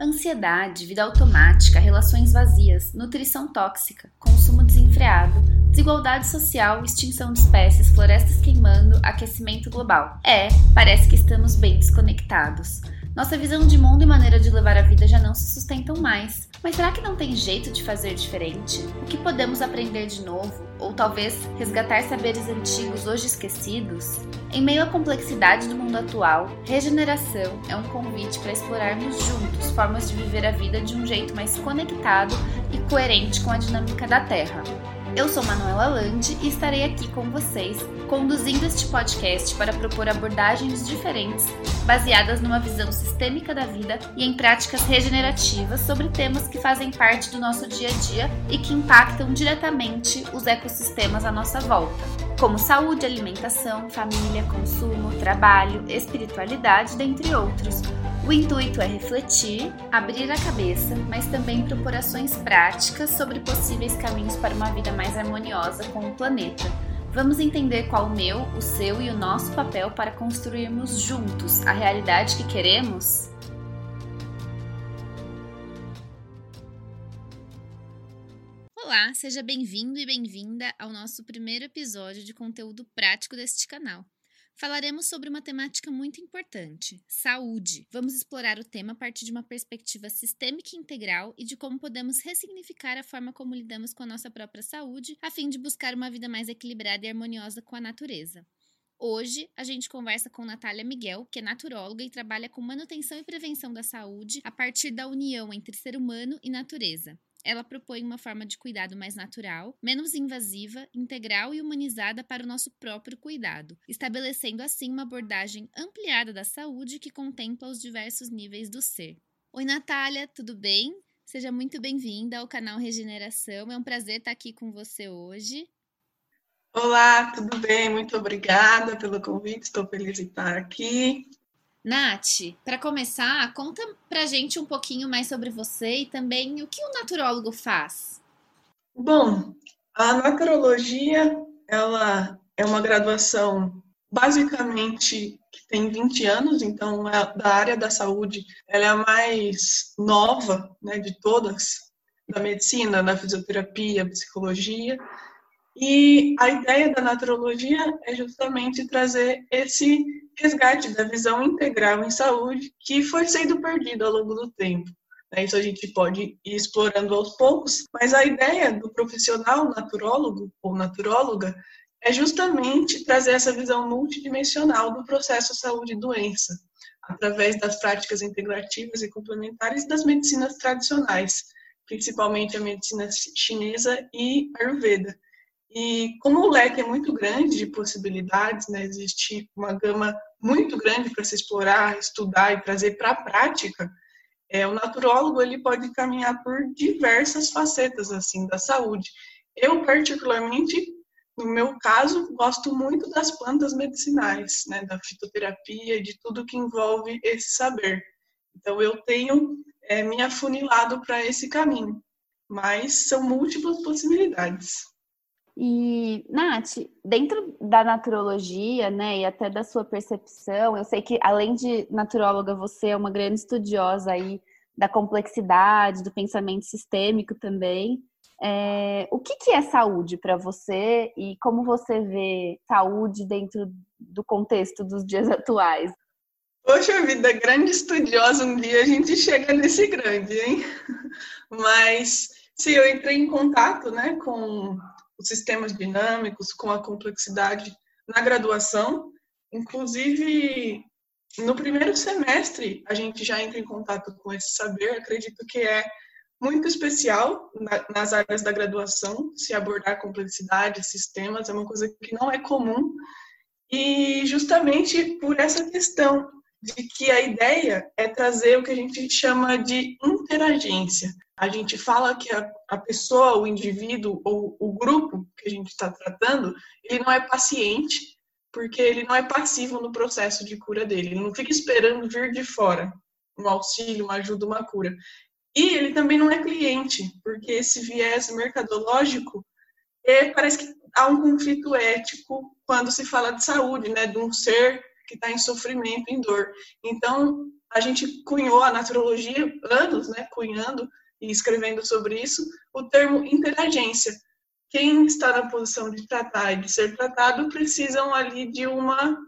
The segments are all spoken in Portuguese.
Ansiedade, vida automática, relações vazias, nutrição tóxica, consumo desenfreado, desigualdade social, extinção de espécies, florestas queimando, aquecimento global. É, parece que estamos bem desconectados. Nossa visão de mundo e maneira de levar a vida já não se sustentam mais. Mas será que não tem jeito de fazer diferente? O que podemos aprender de novo? Ou talvez resgatar saberes antigos hoje esquecidos? Em meio à complexidade do mundo atual, regeneração é um convite para explorarmos juntos formas de viver a vida de um jeito mais conectado e coerente com a dinâmica da Terra. Eu sou Manuela Landi e estarei aqui com vocês, conduzindo este podcast para propor abordagens diferentes, baseadas numa visão sistêmica da vida e em práticas regenerativas sobre temas que fazem parte do nosso dia a dia e que impactam diretamente os ecossistemas à nossa volta, como saúde, alimentação, família, consumo, trabalho, espiritualidade, dentre outros o intuito é refletir, abrir a cabeça, mas também propor ações práticas sobre possíveis caminhos para uma vida mais harmoniosa com o planeta. Vamos entender qual o meu, o seu e o nosso papel para construirmos juntos a realidade que queremos? Olá, seja bem-vindo e bem-vinda ao nosso primeiro episódio de conteúdo prático deste canal. Falaremos sobre uma temática muito importante: saúde. Vamos explorar o tema a partir de uma perspectiva sistêmica e integral e de como podemos ressignificar a forma como lidamos com a nossa própria saúde, a fim de buscar uma vida mais equilibrada e harmoniosa com a natureza. Hoje, a gente conversa com Natália Miguel, que é naturóloga e trabalha com manutenção e prevenção da saúde a partir da união entre ser humano e natureza. Ela propõe uma forma de cuidado mais natural, menos invasiva, integral e humanizada para o nosso próprio cuidado, estabelecendo assim uma abordagem ampliada da saúde que contempla os diversos níveis do ser. Oi, Natália, tudo bem? Seja muito bem-vinda ao canal Regeneração. É um prazer estar aqui com você hoje. Olá, tudo bem? Muito obrigada pelo convite. Estou feliz de estar aqui. Nath, para começar, conta pra gente um pouquinho mais sobre você e também o que o naturólogo faz. Bom, a naturologia, ela é uma graduação basicamente que tem 20 anos, então é da área da saúde, ela é a mais nova, né, de todas, da medicina, da fisioterapia, psicologia. E a ideia da naturologia é justamente trazer esse resgate da visão integral em saúde que foi sendo perdido ao longo do tempo. Né? Isso a gente pode ir explorando aos poucos, mas a ideia do profissional naturólogo ou naturóloga é justamente trazer essa visão multidimensional do processo saúde e doença, através das práticas integrativas e complementares das medicinas tradicionais, principalmente a medicina chinesa e Ayurveda. E como o leque é muito grande de possibilidades, né, existe uma gama muito grande para se explorar, estudar e trazer para a prática, é, o naturólogo ele pode caminhar por diversas facetas assim da saúde. Eu particularmente, no meu caso, gosto muito das plantas medicinais, né, da fitoterapia de tudo que envolve esse saber. Então eu tenho é, me afunilado para esse caminho, mas são múltiplas possibilidades. E, Nath, dentro da naturologia, né, e até da sua percepção, eu sei que além de naturóloga, você é uma grande estudiosa aí da complexidade, do pensamento sistêmico também. É, o que, que é saúde para você e como você vê saúde dentro do contexto dos dias atuais? Poxa vida, grande estudiosa, um dia a gente chega nesse grande, hein? Mas se eu entrei em contato né, com os sistemas dinâmicos, com a complexidade na graduação. Inclusive, no primeiro semestre, a gente já entra em contato com esse saber. Acredito que é muito especial nas áreas da graduação, se abordar complexidade, sistemas, é uma coisa que não é comum. E justamente por essa questão de que a ideia é trazer o que a gente chama de interagência. A gente fala que a, a pessoa, o indivíduo ou o grupo que a gente está tratando, ele não é paciente, porque ele não é passivo no processo de cura dele. Ele não fica esperando vir de fora um auxílio, uma ajuda, uma cura. E ele também não é cliente, porque esse viés mercadológico é, parece que há um conflito ético quando se fala de saúde, né, de um ser que está em sofrimento, em dor. Então, a gente cunhou a naturologia, anos, né, cunhando e escrevendo sobre isso, o termo interagência. Quem está na posição de tratar e de ser tratado precisam ali de uma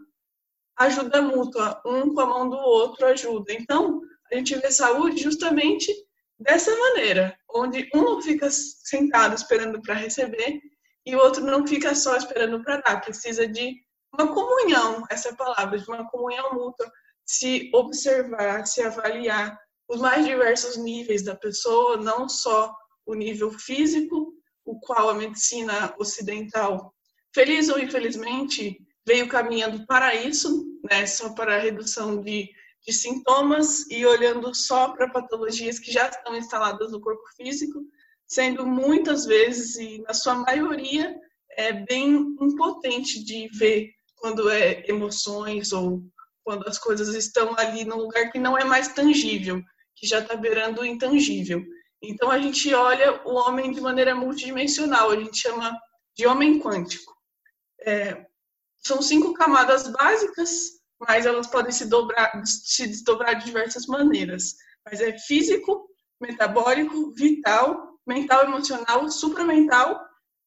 ajuda mútua, um com a mão do outro ajuda. Então, a gente vê saúde justamente dessa maneira, onde um não fica sentado esperando para receber e o outro não fica só esperando para dar, precisa de uma comunhão, essa palavra, de uma comunhão mútua, se observar, se avaliar os mais diversos níveis da pessoa, não só o nível físico, o qual a medicina ocidental, feliz ou infelizmente, veio caminhando para isso, né, só para a redução de, de sintomas e olhando só para patologias que já estão instaladas no corpo físico, sendo muitas vezes e na sua maioria é bem impotente de ver quando é emoções ou quando as coisas estão ali num lugar que não é mais tangível, que já está beirando o intangível. Então a gente olha o homem de maneira multidimensional, a gente chama de homem quântico. É, são cinco camadas básicas, mas elas podem se, dobrar, se desdobrar de diversas maneiras. Mas é físico, metabólico, vital, mental, emocional, supramental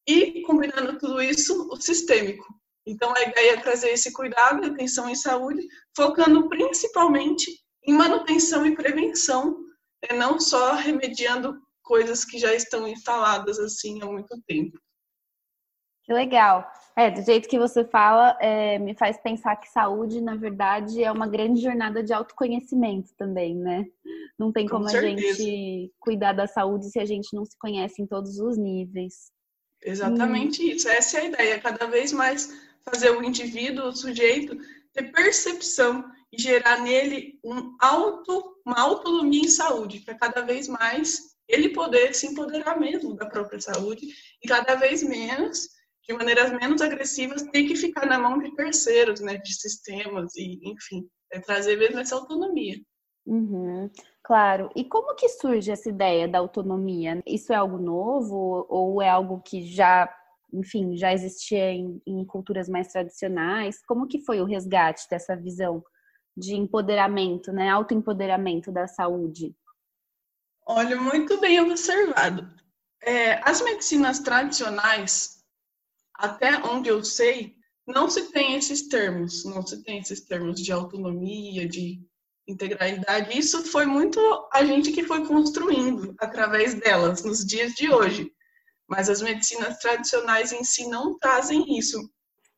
e, combinando tudo isso, o sistêmico. Então, a ideia é trazer esse cuidado atenção em saúde, focando principalmente em manutenção e prevenção, né? não só remediando coisas que já estão instaladas assim há muito tempo. Que legal. É, do jeito que você fala, é, me faz pensar que saúde, na verdade, é uma grande jornada de autoconhecimento também, né? Não tem Com como certeza. a gente cuidar da saúde se a gente não se conhece em todos os níveis. Exatamente hum. isso. Essa é a ideia. Cada vez mais fazer o indivíduo, o sujeito, ter percepção e gerar nele um auto, uma autonomia em saúde, para cada vez mais ele poder se empoderar mesmo da própria saúde e cada vez menos de maneiras menos agressivas, tem que ficar na mão de terceiros, né, de sistemas e, enfim, é trazer mesmo essa autonomia. Uhum, claro. E como que surge essa ideia da autonomia? Isso é algo novo ou é algo que já, enfim, já existia em, em culturas mais tradicionais? Como que foi o resgate dessa visão de empoderamento, né, autoempoderamento da saúde? Olha, muito bem observado. É, as medicinas tradicionais até onde eu sei, não se tem esses termos, não se tem esses termos de autonomia, de integralidade. Isso foi muito a gente que foi construindo através delas nos dias de hoje. Mas as medicinas tradicionais em si não trazem isso.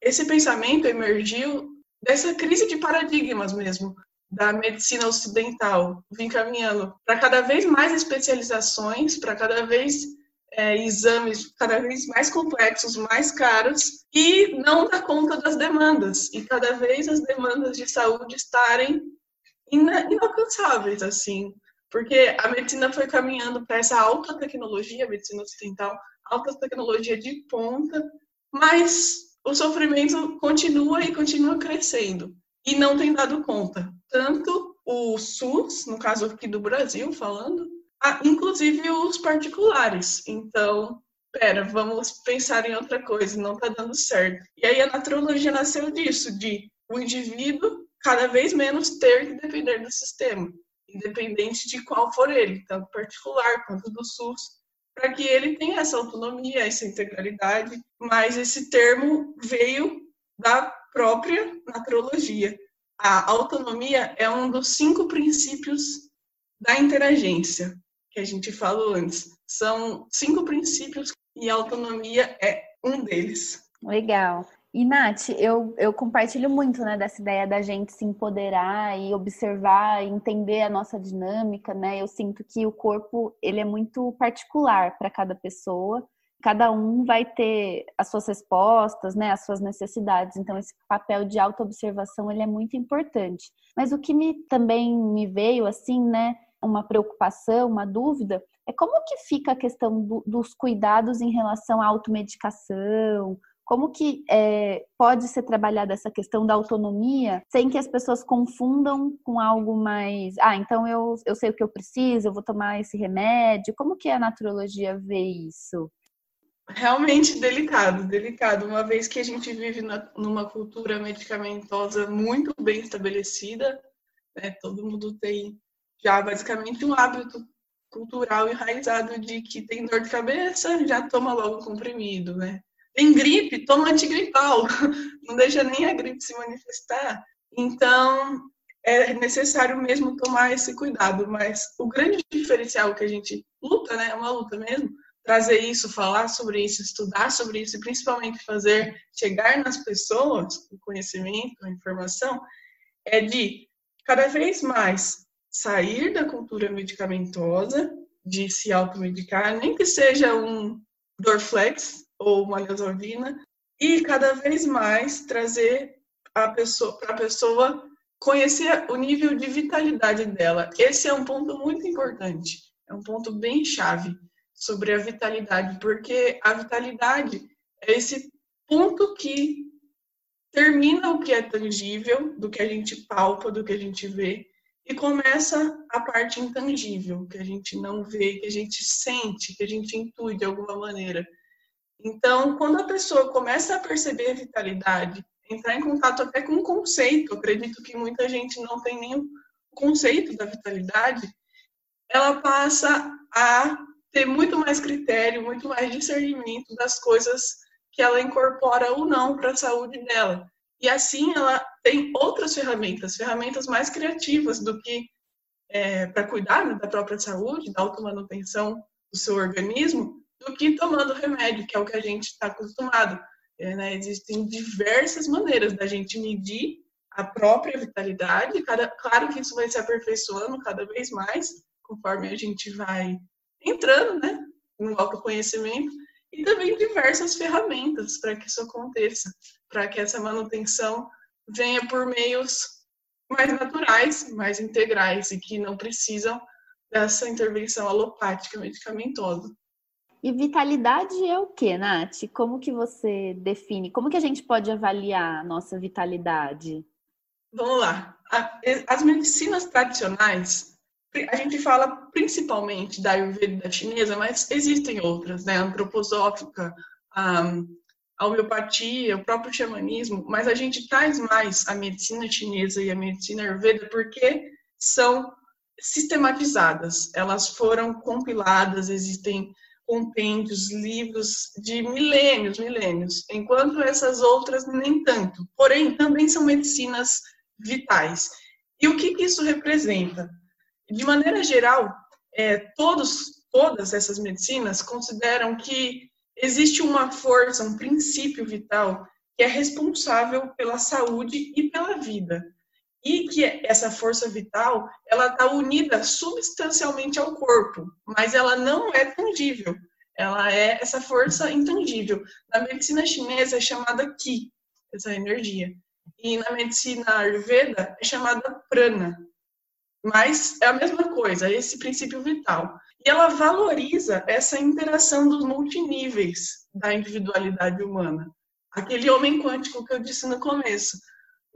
Esse pensamento emergiu dessa crise de paradigmas mesmo, da medicina ocidental, vem caminhando para cada vez mais especializações, para cada vez é, exames cada vez mais complexos, mais caros, e não dá conta das demandas. E cada vez as demandas de saúde estarem inalcançáveis, assim. Porque a medicina foi caminhando para essa alta tecnologia, a medicina ocidental, alta tecnologia de ponta, mas o sofrimento continua e continua crescendo. E não tem dado conta. Tanto o SUS, no caso aqui do Brasil, falando, ah, inclusive os particulares. Então, pera, vamos pensar em outra coisa, não está dando certo. E aí a naturologia nasceu disso, de o indivíduo cada vez menos ter que depender do sistema, independente de qual for ele, tanto particular quanto do SUS, para que ele tenha essa autonomia, essa integralidade. Mas esse termo veio da própria naturologia. A autonomia é um dos cinco princípios da interagência que a gente falou antes. São cinco princípios e a autonomia é um deles. Legal. E, Nath, eu, eu compartilho muito né, dessa ideia da gente se empoderar e observar, entender a nossa dinâmica, né? Eu sinto que o corpo, ele é muito particular para cada pessoa. Cada um vai ter as suas respostas, né, as suas necessidades. Então, esse papel de autoobservação, ele é muito importante. Mas o que me, também me veio, assim, né, uma preocupação, uma dúvida, é como que fica a questão do, dos cuidados em relação à automedicação, como que é, pode ser trabalhada essa questão da autonomia sem que as pessoas confundam com algo mais, ah, então eu, eu sei o que eu preciso, eu vou tomar esse remédio. Como que a naturologia vê isso? Realmente delicado, delicado, uma vez que a gente vive na, numa cultura medicamentosa muito bem estabelecida, Né? Todo mundo tem já basicamente um hábito cultural enraizado de que tem dor de cabeça, já toma logo comprimido, né? Tem gripe, toma antigripal, não deixa nem a gripe se manifestar. Então, é necessário mesmo tomar esse cuidado, mas o grande diferencial que a gente luta, né, é uma luta mesmo, trazer isso, falar sobre isso, estudar sobre isso e principalmente fazer chegar nas pessoas o conhecimento, a informação, é de cada vez mais sair da cultura medicamentosa, de se automedicar, nem que seja um Dorflex ou uma Leosovina, e cada vez mais trazer a pessoa para a pessoa conhecer o nível de vitalidade dela. Esse é um ponto muito importante, é um ponto bem chave sobre a vitalidade, porque a vitalidade é esse ponto que termina o que é tangível, do que a gente palpa, do que a gente vê, e começa a parte intangível, que a gente não vê, que a gente sente, que a gente intui de alguma maneira. Então, quando a pessoa começa a perceber a vitalidade, entrar em contato até com o conceito, acredito que muita gente não tem nem o conceito da vitalidade, ela passa a ter muito mais critério, muito mais discernimento das coisas que ela incorpora ou não para a saúde dela. E assim ela tem outras ferramentas, ferramentas mais criativas do que é, para cuidar né, da própria saúde, da automanutenção do seu organismo, do que tomando remédio, que é o que a gente está acostumado. É, né? Existem diversas maneiras da gente medir a própria vitalidade. Cada, claro que isso vai se aperfeiçoando cada vez mais, conforme a gente vai entrando né, no autoconhecimento e também diversas ferramentas para que isso aconteça, para que essa manutenção venha por meios mais naturais, mais integrais e que não precisam dessa intervenção alopática medicamentosa. E vitalidade é o que, Nath? Como que você define? Como que a gente pode avaliar a nossa vitalidade? Vamos lá. As medicinas tradicionais, a gente fala principalmente da Ayurveda chinesa, mas existem outras, né? Antroposófica, a homeopatia, o próprio xamanismo, mas a gente traz mais a medicina chinesa e a medicina Ayurveda porque são sistematizadas, elas foram compiladas, existem compêndios, livros de milênios, milênios, enquanto essas outras nem tanto. Porém, também são medicinas vitais. E o que, que isso representa? De maneira geral, é, todos, todas essas medicinas consideram que existe uma força, um princípio vital que é responsável pela saúde e pela vida. E que essa força vital, ela está unida substancialmente ao corpo, mas ela não é tangível. Ela é essa força intangível. Na medicina chinesa é chamada Qi, essa energia. E na medicina Ayurveda é chamada Prana, mas é a mesma coisa, esse princípio vital. E ela valoriza essa interação dos multiníveis da individualidade humana. Aquele homem quântico que eu disse no começo,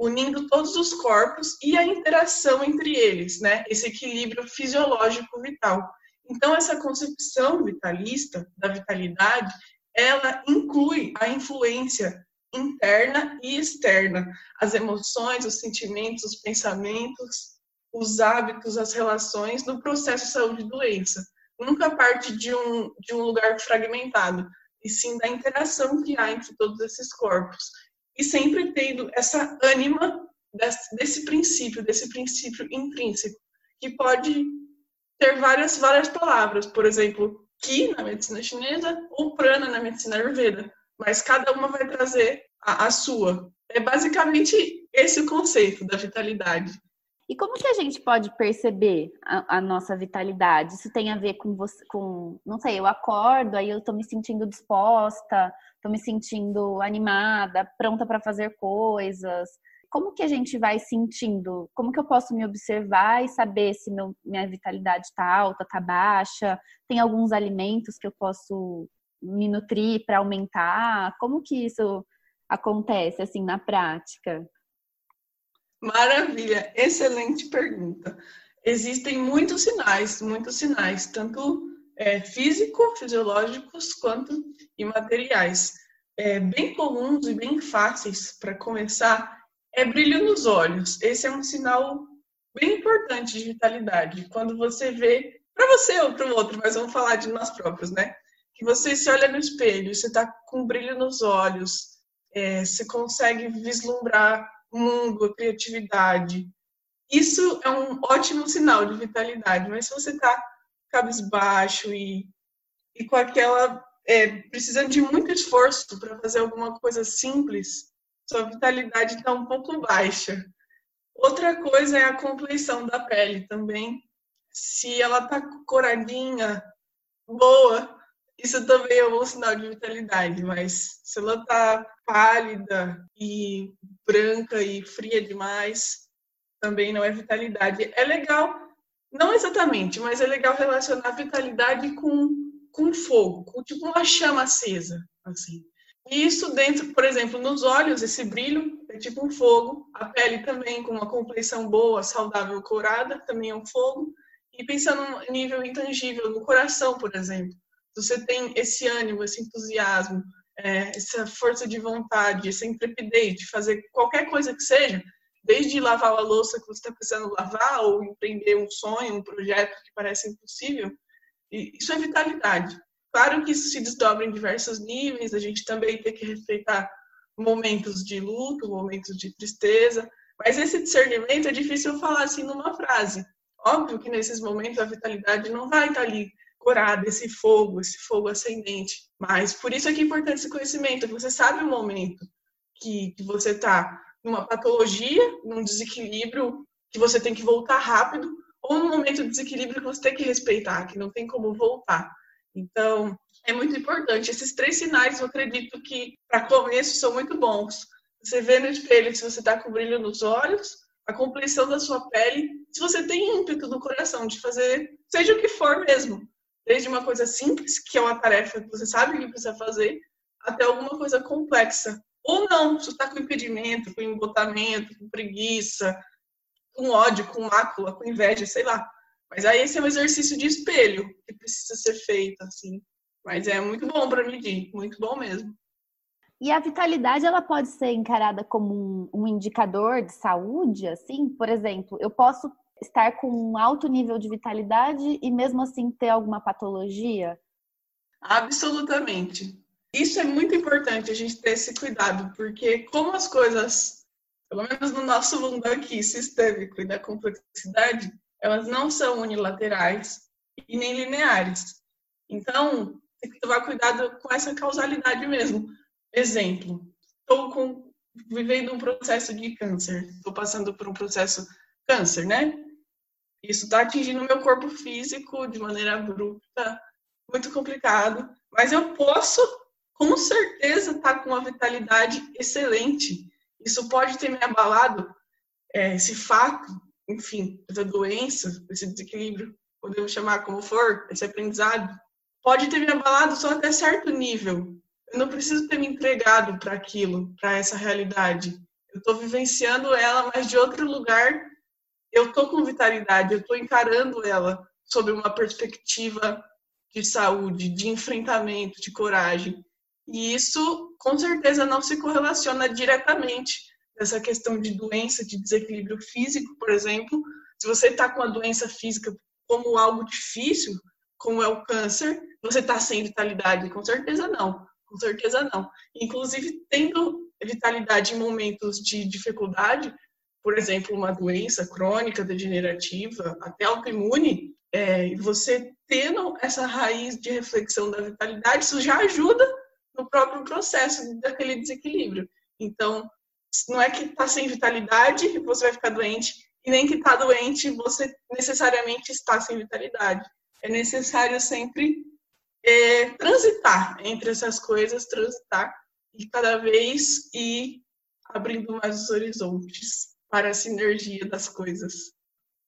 unindo todos os corpos e a interação entre eles, né? Esse equilíbrio fisiológico vital. Então essa concepção vitalista da vitalidade, ela inclui a influência interna e externa, as emoções, os sentimentos, os pensamentos, os hábitos, as relações no processo de saúde e doença. Nunca parte de um, de um lugar fragmentado, e sim da interação que há entre todos esses corpos. E sempre tendo essa ânima desse, desse princípio, desse princípio intrínseco, que pode ter várias, várias palavras, por exemplo, Ki na medicina chinesa ou Prana na medicina ayurveda, mas cada uma vai trazer a, a sua. É basicamente esse o conceito da vitalidade. E como que a gente pode perceber a, a, nossa vitalidade? Isso tem a ver com você, com, não sei, eu acordo, aí eu tô me sentindo disposta, tô me sentindo animada, pronta para fazer coisas. Como que a gente vai sentindo? Como que eu posso me observar e saber se meu, minha vitalidade está alta, está baixa? Tem alguns alimentos que eu posso me nutrir para aumentar? Como que isso acontece assim na prática? Maravilha, excelente pergunta. Existem muitos sinais, muitos sinais, tanto é, físico, fisiológicos, quanto imateriais. É, bem comuns e bem fáceis para começar é brilho nos olhos. Esse é um sinal bem importante de vitalidade. Quando você vê, para você ou para o outro, mas vamos falar de nós próprios, né? Que você se olha no espelho, você está com brilho nos olhos, é, você consegue vislumbrar mundo, criatividade. Isso é um ótimo sinal de vitalidade, mas se você está cabisbaixo e, e com aquela. É, precisando de muito esforço para fazer alguma coisa simples, sua vitalidade está um pouco baixa. Outra coisa é a compleição da pele também. Se ela está coradinha, boa, isso também é um bom sinal de vitalidade, mas se ela está pálida e branca e fria demais, também não é vitalidade. É legal, não exatamente, mas é legal relacionar vitalidade com, com fogo, com tipo uma chama acesa, assim. E isso dentro, por exemplo, nos olhos, esse brilho é tipo um fogo, a pele também com uma compleição boa, saudável, corada, também é um fogo. E pensando no nível intangível, no coração, por exemplo você tem esse ânimo, esse entusiasmo, é, essa força de vontade, essa intrepidez de fazer qualquer coisa que seja, desde lavar a louça que você está precisando lavar, ou empreender um sonho, um projeto que parece impossível, isso é vitalidade. Claro que isso se desdobra em diversos níveis, a gente também tem que respeitar momentos de luto, momentos de tristeza, mas esse discernimento é difícil falar assim numa frase. Óbvio que nesses momentos a vitalidade não vai estar ali corada, esse fogo, esse fogo ascendente. Mas por isso é que é importante esse conhecimento, você sabe o momento que, que você está numa patologia, num desequilíbrio, que você tem que voltar rápido, ou num momento de desequilíbrio que você tem que respeitar, que não tem como voltar. Então, é muito importante. Esses três sinais, eu acredito que, para começo, são muito bons. Você vê no espelho se você está com brilho nos olhos, a compleição da sua pele, se você tem ímpeto no coração de fazer, seja o que for mesmo, Desde uma coisa simples, que é uma tarefa que você sabe que precisa fazer, até alguma coisa complexa. Ou não, você está com impedimento, com embotamento, com preguiça, com ódio, com mácula, com inveja, sei lá. Mas aí esse é um exercício de espelho que precisa ser feito, assim. Mas é muito bom para medir, muito bom mesmo. E a vitalidade, ela pode ser encarada como um, um indicador de saúde, assim? Por exemplo, eu posso estar com um alto nível de vitalidade e mesmo assim ter alguma patologia? Absolutamente. Isso é muito importante a gente ter esse cuidado, porque como as coisas, pelo menos no nosso mundo aqui, sistêmico e da complexidade, elas não são unilaterais e nem lineares. Então, tem que tomar cuidado com essa causalidade mesmo. Exemplo, estou vivendo um processo de câncer, estou passando por um processo câncer, né? Isso está atingindo o meu corpo físico de maneira abrupta, muito complicado. Mas eu posso, com certeza, estar tá com uma vitalidade excelente. Isso pode ter me abalado, é, esse fato, enfim, essa doença, esse desequilíbrio, podemos chamar como for, esse aprendizado, pode ter me abalado só até certo nível. Eu não preciso ter me entregado para aquilo, para essa realidade. Eu estou vivenciando ela, mas de outro lugar eu tô com vitalidade, eu tô encarando ela sob uma perspectiva de saúde, de enfrentamento, de coragem. E isso, com certeza, não se correlaciona diretamente essa questão de doença, de desequilíbrio físico, por exemplo. Se você está com a doença física como algo difícil, como é o câncer, você está sem vitalidade? Com certeza não. Com certeza não. Inclusive, tendo vitalidade em momentos de dificuldade, por exemplo, uma doença crônica, degenerativa, até autoimune, é, você tendo essa raiz de reflexão da vitalidade, isso já ajuda no próprio processo daquele desequilíbrio. Então, não é que está sem vitalidade você vai ficar doente, e nem que está doente você necessariamente está sem vitalidade. É necessário sempre é, transitar entre essas coisas, transitar e cada vez ir abrindo mais os horizontes para a sinergia das coisas.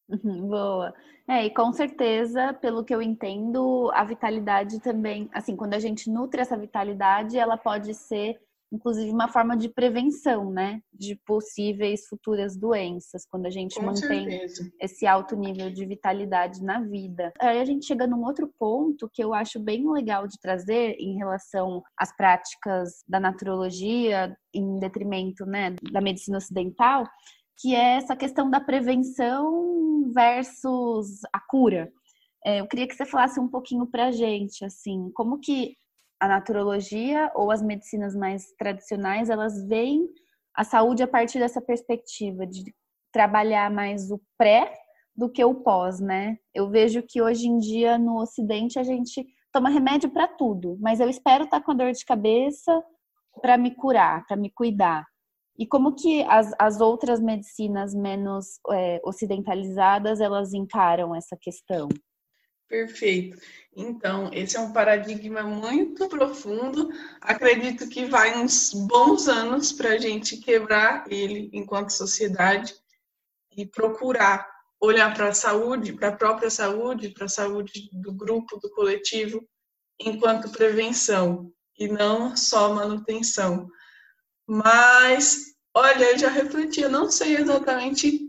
Uhum, boa. É, e com certeza, pelo que eu entendo, a vitalidade também, assim, quando a gente nutre essa vitalidade, ela pode ser inclusive uma forma de prevenção, né, de possíveis futuras doenças, quando a gente Com mantém certeza. esse alto nível de vitalidade na vida. Aí a gente chega num outro ponto que eu acho bem legal de trazer em relação às práticas da naturologia em detrimento, né, da medicina ocidental, que é essa questão da prevenção versus a cura. É, eu queria que você falasse um pouquinho para a gente, assim, como que a naturologia ou as medicinas mais tradicionais, elas veem a saúde a partir dessa perspectiva de trabalhar mais o pré do que o pós, né? Eu vejo que hoje em dia no Ocidente a gente toma remédio para tudo, mas eu espero estar tá com dor de cabeça para me curar, para me cuidar. E como que as, as outras medicinas menos é, ocidentalizadas elas encaram essa questão? Perfeito. Então, esse é um paradigma muito profundo. Acredito que vai uns bons anos para a gente quebrar ele enquanto sociedade e procurar olhar para a saúde, para a própria saúde, para a saúde do grupo, do coletivo, enquanto prevenção e não só manutenção. Mas, olha, eu já refleti, eu não sei exatamente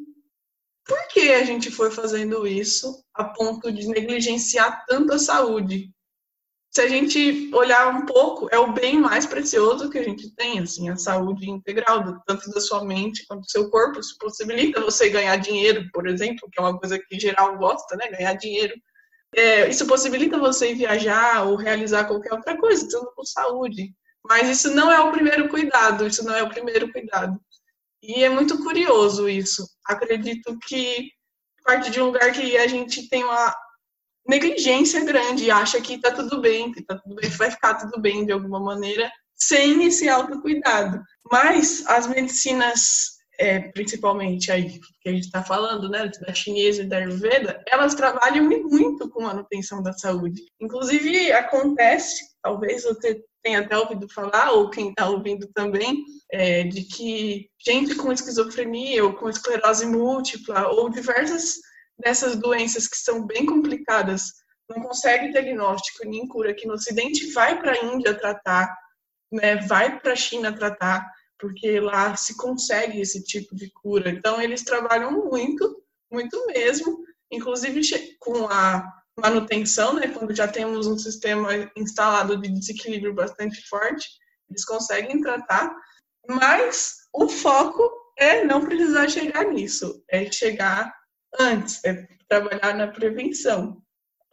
por que a gente foi fazendo isso a ponto de negligenciar tanto a saúde. Se a gente olhar um pouco, é o bem mais precioso que a gente tem, assim, a saúde integral, tanto da sua mente quanto do seu corpo. Isso possibilita você ganhar dinheiro, por exemplo, que é uma coisa que geral gosta, né? Ganhar dinheiro. É, isso possibilita você viajar ou realizar qualquer outra coisa, tudo com saúde. Mas isso não é o primeiro cuidado, isso não é o primeiro cuidado. E é muito curioso isso. Acredito que parte de um lugar que a gente tem uma negligência grande, acha que tá tudo bem, que tá tudo bem, vai ficar tudo bem de alguma maneira, sem esse autocuidado. Mas as medicinas é, principalmente aí que a gente está falando, né, da chinesa e da Ayurveda, elas trabalham muito com manutenção da saúde. Inclusive, acontece, talvez você tenha até ouvido falar, ou quem está ouvindo também, é, de que gente com esquizofrenia ou com esclerose múltipla ou diversas dessas doenças que são bem complicadas não consegue diagnóstico nem cura aqui no Ocidente, vai para a Índia tratar, né, vai para a China tratar, porque lá se consegue esse tipo de cura. Então, eles trabalham muito, muito mesmo, inclusive com a manutenção, né, quando já temos um sistema instalado de desequilíbrio bastante forte, eles conseguem tratar, mas o foco é não precisar chegar nisso, é chegar antes, é trabalhar na prevenção.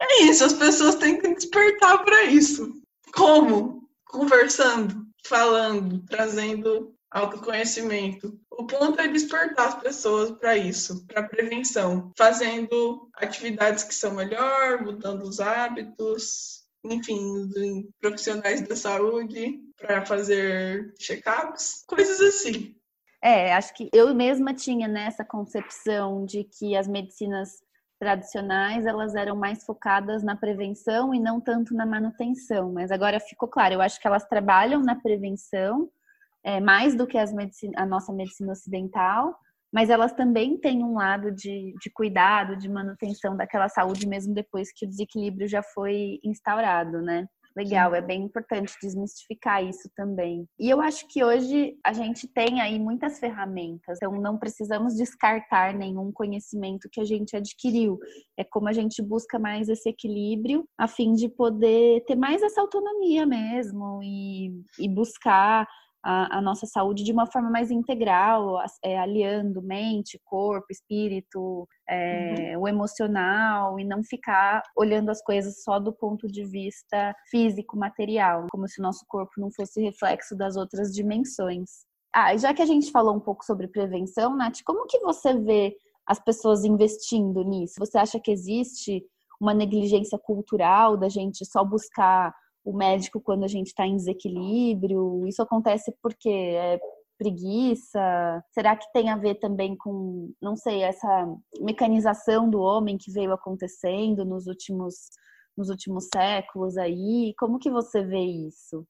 É isso, as pessoas têm que despertar para isso. Como? Conversando, falando, trazendo autoconhecimento. O ponto é despertar as pessoas para isso, para prevenção, fazendo atividades que são melhor, mudando os hábitos, enfim, profissionais da saúde para fazer check-ups, coisas assim. É, acho que eu mesma tinha nessa concepção de que as medicinas tradicionais elas eram mais focadas na prevenção e não tanto na manutenção, mas agora ficou claro, eu acho que elas trabalham na prevenção, é, mais do que medicina, a nossa medicina ocidental, mas elas também têm um lado de, de cuidado, de manutenção daquela saúde, mesmo depois que o desequilíbrio já foi instaurado, né? Legal, é bem importante desmistificar isso também. E eu acho que hoje a gente tem aí muitas ferramentas, então não precisamos descartar nenhum conhecimento que a gente adquiriu. É como a gente busca mais esse equilíbrio a fim de poder ter mais essa autonomia mesmo e, e buscar a, a, nossa saúde de uma forma mais integral, é, aliando mente, corpo, espírito, é, uhum. o emocional e não ficar olhando as coisas só do ponto de vista físico, material, como se o nosso corpo não fosse reflexo das outras dimensões. Ah, já que a gente falou um pouco sobre prevenção, Nath, como que você vê as pessoas investindo nisso? Você acha que existe uma negligência cultural da gente só buscar o médico quando a gente está em desequilíbrio? Isso acontece porque é preguiça? Será que tem a ver também com, não sei, essa mecanização do homem que veio acontecendo nos últimos nos últimos séculos aí? Como que você vê isso?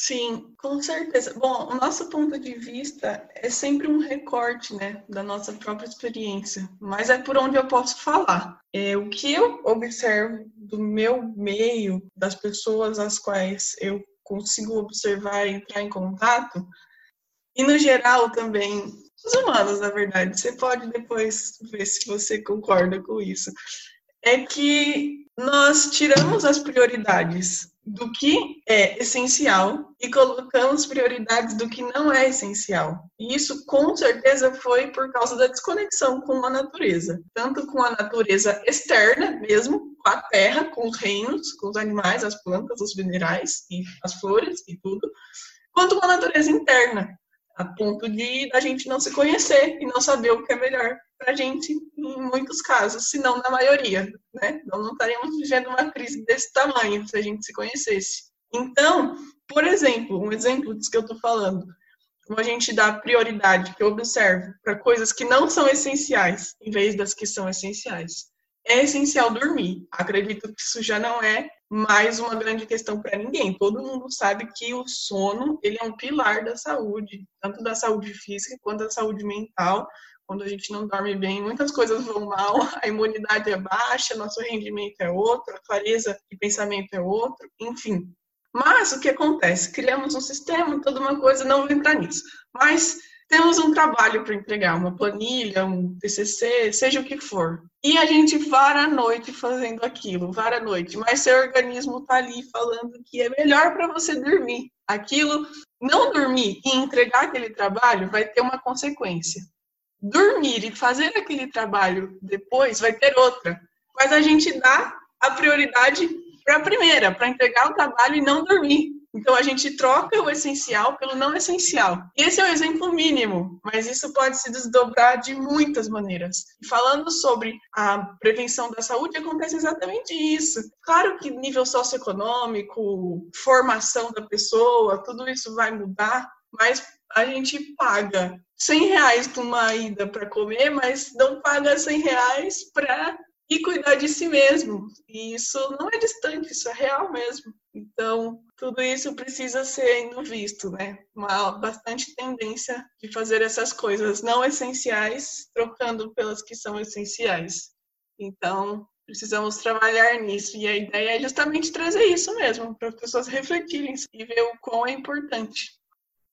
Sim, com certeza. Bom, o nosso ponto de vista é sempre um recorte, né, da nossa própria experiência, mas é por onde eu posso falar. É, o que eu observo do meu meio, das pessoas às quais eu consigo observar e entrar em contato, e no geral também os humanos, na verdade. Você pode depois ver se você concorda com isso. É que nós tiramos as prioridades do que é essencial e colocamos prioridades do que não é essencial. E isso com certeza foi por causa da desconexão com a natureza, tanto com a natureza externa mesmo, com a terra, com os reinos, com os animais, as plantas, os minerais e as flores e tudo, quanto com a natureza interna, a ponto de a gente não se conhecer e não saber o que é melhor para a gente em muitos casos, se não na maioria, né? Nós não estaríamos vivendo uma crise desse tamanho se a gente se conhecesse. Então, por exemplo, um exemplo disso que eu estou falando, como a gente dá prioridade, que eu observo, para coisas que não são essenciais, em vez das que são essenciais. É essencial dormir. Acredito que isso já não é mais uma grande questão para ninguém. Todo mundo sabe que o sono ele é um pilar da saúde, tanto da saúde física quanto da saúde mental. Quando a gente não dorme bem, muitas coisas vão mal, a imunidade é baixa, nosso rendimento é outro, a clareza de pensamento é outro, enfim. Mas o que acontece? Criamos um sistema, toda uma coisa, não vou entrar nisso. Mas temos um trabalho para entregar, uma planilha, um TCC, seja o que for. E a gente vara a noite fazendo aquilo, vara a noite, mas seu organismo está ali falando que é melhor para você dormir. Aquilo, não dormir e entregar aquele trabalho vai ter uma consequência. Dormir e fazer aquele trabalho depois vai ter outra. Mas a gente dá a prioridade para a primeira, para entregar o trabalho e não dormir. Então a gente troca o essencial pelo não essencial. Esse é o exemplo mínimo, mas isso pode se desdobrar de muitas maneiras. E falando sobre a prevenção da saúde, acontece exatamente isso. Claro que nível socioeconômico, formação da pessoa, tudo isso vai mudar, mas a gente paga 100 reais uma ida para comer, mas não paga 100 reais para ir cuidar de si mesmo. E isso não é distante, isso é real mesmo. Então, tudo isso precisa ser visto, né? Uma bastante tendência de fazer essas coisas não essenciais, trocando pelas que são essenciais. Então, precisamos trabalhar nisso. E a ideia é justamente trazer isso mesmo, para as pessoas refletirem e ver o quão é importante.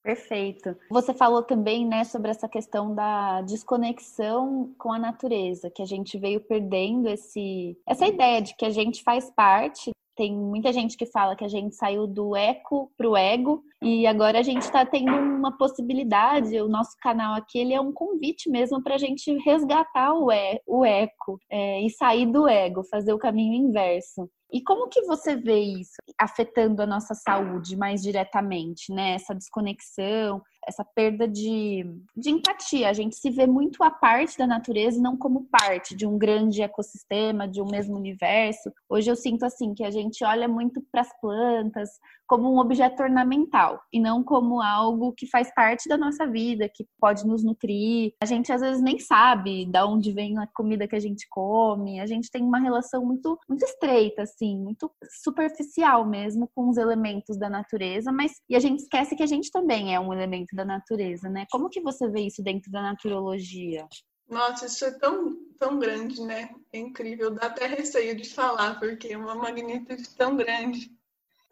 Perfeito. Você falou também, né, sobre essa questão da desconexão com a natureza, que a gente veio perdendo esse essa ideia de que a gente faz parte tem muita gente que fala que a gente saiu do eco para o ego e agora a gente está tendo uma possibilidade. O nosso canal aqui ele é um convite mesmo para a gente resgatar o, e, o eco é, e sair do ego, fazer o caminho inverso. E como que você vê isso afetando a nossa saúde mais diretamente, né? Essa desconexão, essa perda de, de empatia. A gente se vê muito a parte da natureza e não como parte de um grande ecossistema, de um mesmo universo. Hoje eu sinto assim que a gente olha muito para as plantas, como um objeto ornamental e não como algo que faz parte da nossa vida, que pode nos nutrir. A gente às vezes nem sabe de onde vem a comida que a gente come. A gente tem uma relação muito muito estreita assim, muito superficial mesmo com os elementos da natureza, mas e a gente esquece que a gente também é um elemento da natureza, né? Como que você vê isso dentro da naturologia? Nossa, isso é tão, tão grande, né? É incrível, dá até receio de falar, porque é uma magnitude tão grande.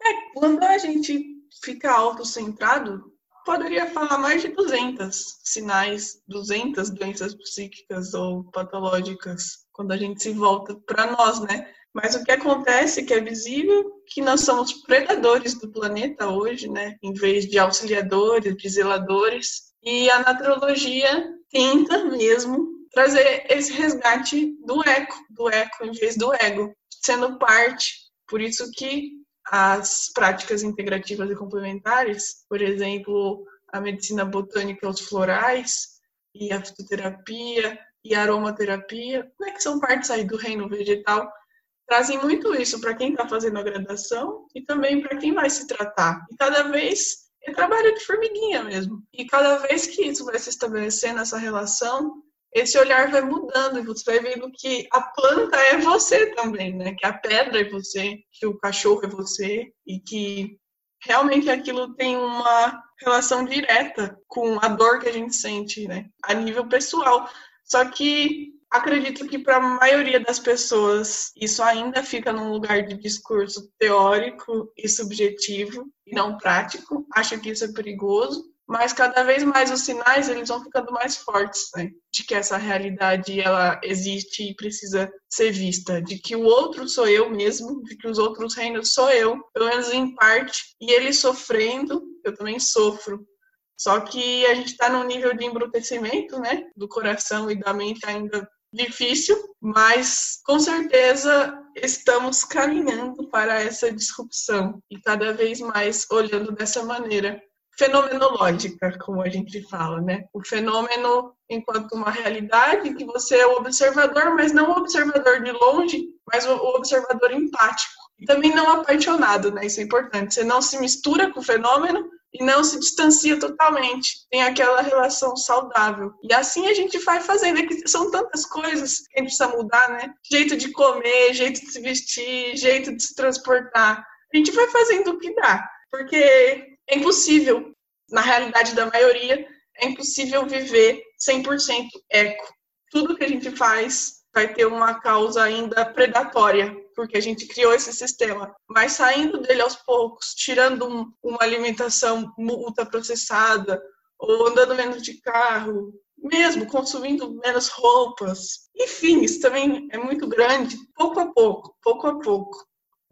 É, quando a gente fica autocentrado, poderia falar mais de 200 sinais, 200 doenças psíquicas ou patológicas, quando a gente se volta para nós, né? Mas o que acontece que é visível que nós somos predadores do planeta hoje, né? Em vez de auxiliadores, de zeladores. E a naturologia tenta mesmo trazer esse resgate do eco, do eco em vez do ego, sendo parte. Por isso que as práticas integrativas e complementares, por exemplo, a medicina botânica os florais e a fitoterapia e a aromaterapia, né, que são partes aí do reino vegetal, trazem muito isso para quem está fazendo a graduação e também para quem vai se tratar. E cada vez é trabalho de formiguinha mesmo. E cada vez que isso vai se estabelecendo, essa relação, esse olhar vai mudando e você vai vendo que a planta é você também, né? Que a pedra é você, que o cachorro é você e que realmente aquilo tem uma relação direta com a dor que a gente sente, né? A nível pessoal. Só que acredito que para a maioria das pessoas isso ainda fica num lugar de discurso teórico e subjetivo e não prático. Acho que isso é perigoso mas cada vez mais os sinais eles vão ficando mais fortes, né? De que essa realidade ela existe e precisa ser vista, de que o outro sou eu mesmo, de que os outros reinos sou eu, pelo menos em parte, e ele sofrendo, eu também sofro. Só que a gente está num nível de embrutecimento, né, do coração e da mente ainda difícil, mas com certeza estamos caminhando para essa disrupção e cada vez mais olhando dessa maneira fenomenológica, como a gente fala, né? O fenômeno enquanto uma realidade que você é o observador, mas não o observador de longe, mas o observador empático. E também não apaixonado, né? Isso é importante. Você não se mistura com o fenômeno e não se distancia totalmente. Tem aquela relação saudável. E assim a gente vai fazendo. É que são tantas coisas que a gente precisa mudar, né? Jeito de comer, jeito de se vestir, jeito de se transportar. A gente vai fazendo o que dá. Porque é impossível, na realidade da maioria, é impossível viver 100% eco. Tudo que a gente faz vai ter uma causa ainda predatória, porque a gente criou esse sistema. Mas saindo dele aos poucos, tirando um, uma alimentação ultraprocessada, ou andando menos de carro, mesmo consumindo menos roupas. Enfim, isso também é muito grande, pouco a pouco, pouco a pouco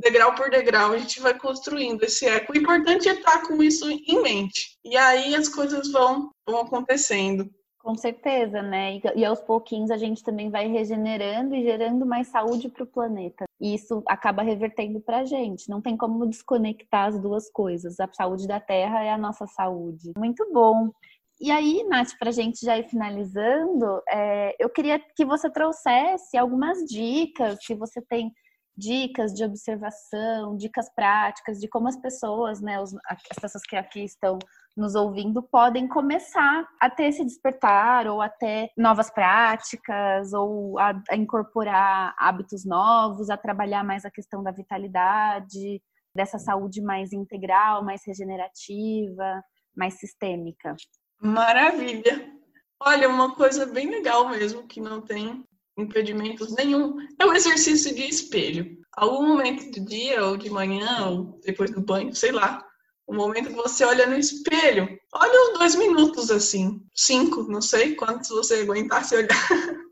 degrau por degrau, a gente vai construindo esse eco. O importante é estar com isso em mente. E aí as coisas vão, vão acontecendo. Com certeza, né? E, aos pouquinhos a gente também vai regenerando e gerando mais saúde para o planeta. E isso acaba revertendo para a gente. Não tem como desconectar as duas coisas. A saúde da Terra é a nossa saúde. Muito bom. E aí, Nath, para a gente já ir finalizando, é, eu queria que você trouxesse algumas dicas, se você tem dicas de observação, dicas práticas de como as pessoas, né, os, as pessoas que aqui estão nos ouvindo podem começar a ter esse despertar ou até novas práticas ou a, a incorporar hábitos novos, a trabalhar mais a questão da vitalidade, dessa saúde mais integral, mais regenerativa, mais sistêmica. Maravilha! Olha, uma coisa bem legal mesmo que não tem impedimentos nenhum. É o exercício de espelho. Algum momento do dia, ou de manhã, ou depois do banho, sei lá. O momento que você olha no espelho. Olha uns dois minutos assim. Cinco, não sei quantos você aguentar se olhar.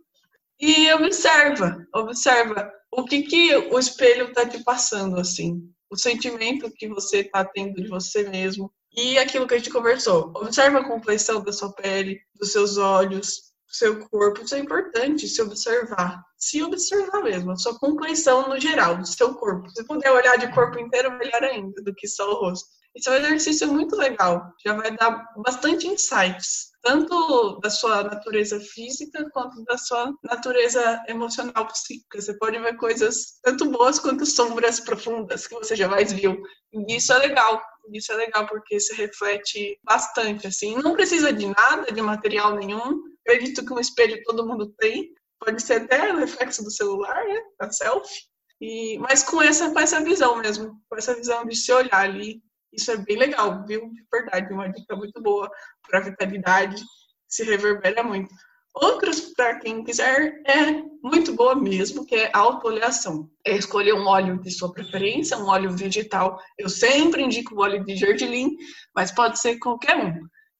e observa, observa o que, que o espelho está te passando assim. O sentimento que você está tendo de você mesmo. E aquilo que a gente conversou. Observa a complexão da sua pele, dos seus olhos, seu corpo, isso é importante se observar. Se observar mesmo, a sua compleição no geral, do seu corpo. Se puder olhar de corpo inteiro, melhor ainda do que só o rosto. Esse é um exercício muito legal, já vai dar bastante insights, tanto da sua natureza física quanto da sua natureza emocional psíquica. Você pode ver coisas tanto boas quanto sombras profundas que você jamais viu. E isso é legal. Isso é legal porque se reflete bastante assim. Não precisa de nada, de material nenhum acredito que um espelho todo mundo tem, pode ser até o reflexo do celular, né? A selfie. E, mas com essa, com essa visão mesmo, com essa visão de se olhar ali, isso é bem legal, viu? De verdade, uma dica muito boa para a vitalidade, se reverbera muito. Outras, para quem quiser, é muito boa mesmo, que é a autooleação. É escolher um óleo de sua preferência, um óleo vegetal. Eu sempre indico o óleo de gergelim, mas pode ser qualquer um.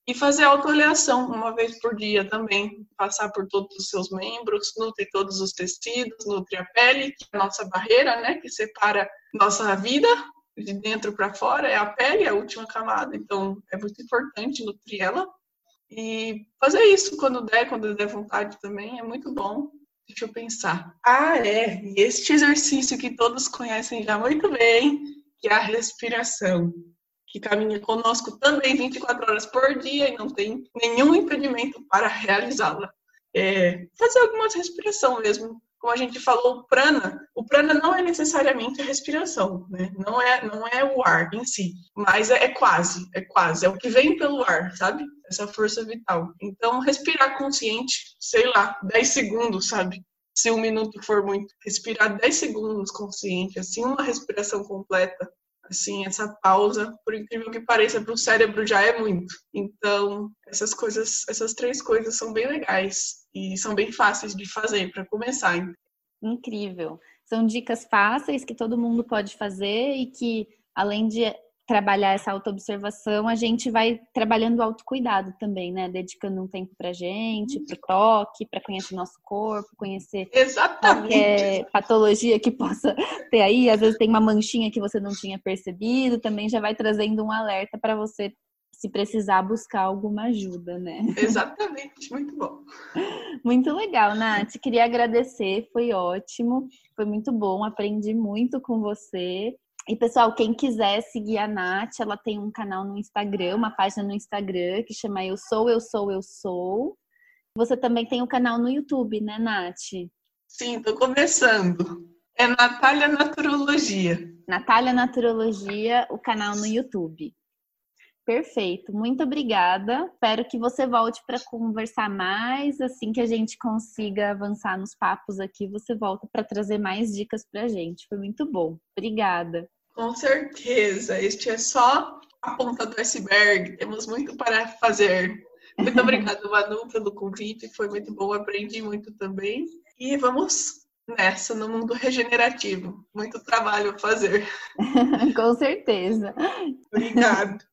E fazer autoavaliação uma vez por dia também, passar por todos os seus membros, nutre todos os tecidos, nutre a pele, que é a nossa barreira, né, que separa nossa vida de dentro para fora, é a pele, a última camada, então é muito importante nutrir ela. E fazer isso quando der, quando der vontade também, é muito bom. Deixa eu pensar. Ah, é, e este exercício que todos conhecem já muito bem, que é a respiração que caminha conosco também 24 horas por dia e não tem nenhum impedimento para realizá-la. É, fazer algumas respiração mesmo. Como a gente falou, o prana, o prana não é necessariamente a respiração, né? Não é, não é o ar em si, mas é, é quase, é quase, é o que vem pelo ar, sabe? Essa força vital. Então, respirar consciente, sei lá, 10 segundos, sabe? Se um minuto for muito, respirar 10 segundos consciente, assim, uma respiração completa, Assim, essa pausa, por incrível que pareça, para o cérebro já é muito. Então, essas coisas, essas três coisas são bem legais e são bem fáceis de fazer para começar. Incrível. São dicas fáceis que todo mundo pode fazer e que, além de trabalhar essa autoobservação, a gente vai trabalhando o autocuidado também, né? Dedicando um tempo pra gente, pro toque, para conhecer o nosso corpo, conhecer Exatamente. qualquer patologia que possa ter aí. Às vezes tem uma manchinha que você não tinha percebido, também já vai trazendo um alerta para você se precisar buscar alguma ajuda, né? Exatamente, muito bom. Muito legal, Nath. Queria agradecer, foi ótimo, foi muito bom, aprendi muito com você. E pessoal, quem quiser seguir a Nath, ela tem um canal no Instagram, uma página no Instagram que chama Eu Sou, Eu Sou, Eu Sou. Você também tem um canal no YouTube, né, Nath? Sim, tô começando. É Natália Naturologia. Natália Naturologia, o canal no YouTube. Perfeito, muito obrigada. Espero que você volte para conversar mais. Assim que a gente consiga avançar nos papos aqui, você volta para trazer mais dicas para a gente. Foi muito bom. Obrigada. Com certeza. Este é só a ponta do iceberg. Temos muito para fazer. Muito obrigada, Manu, pelo convite. Foi muito bom. Aprendi muito também. E vamos nessa, no mundo regenerativo. Muito trabalho a fazer. Com certeza. Obrigada.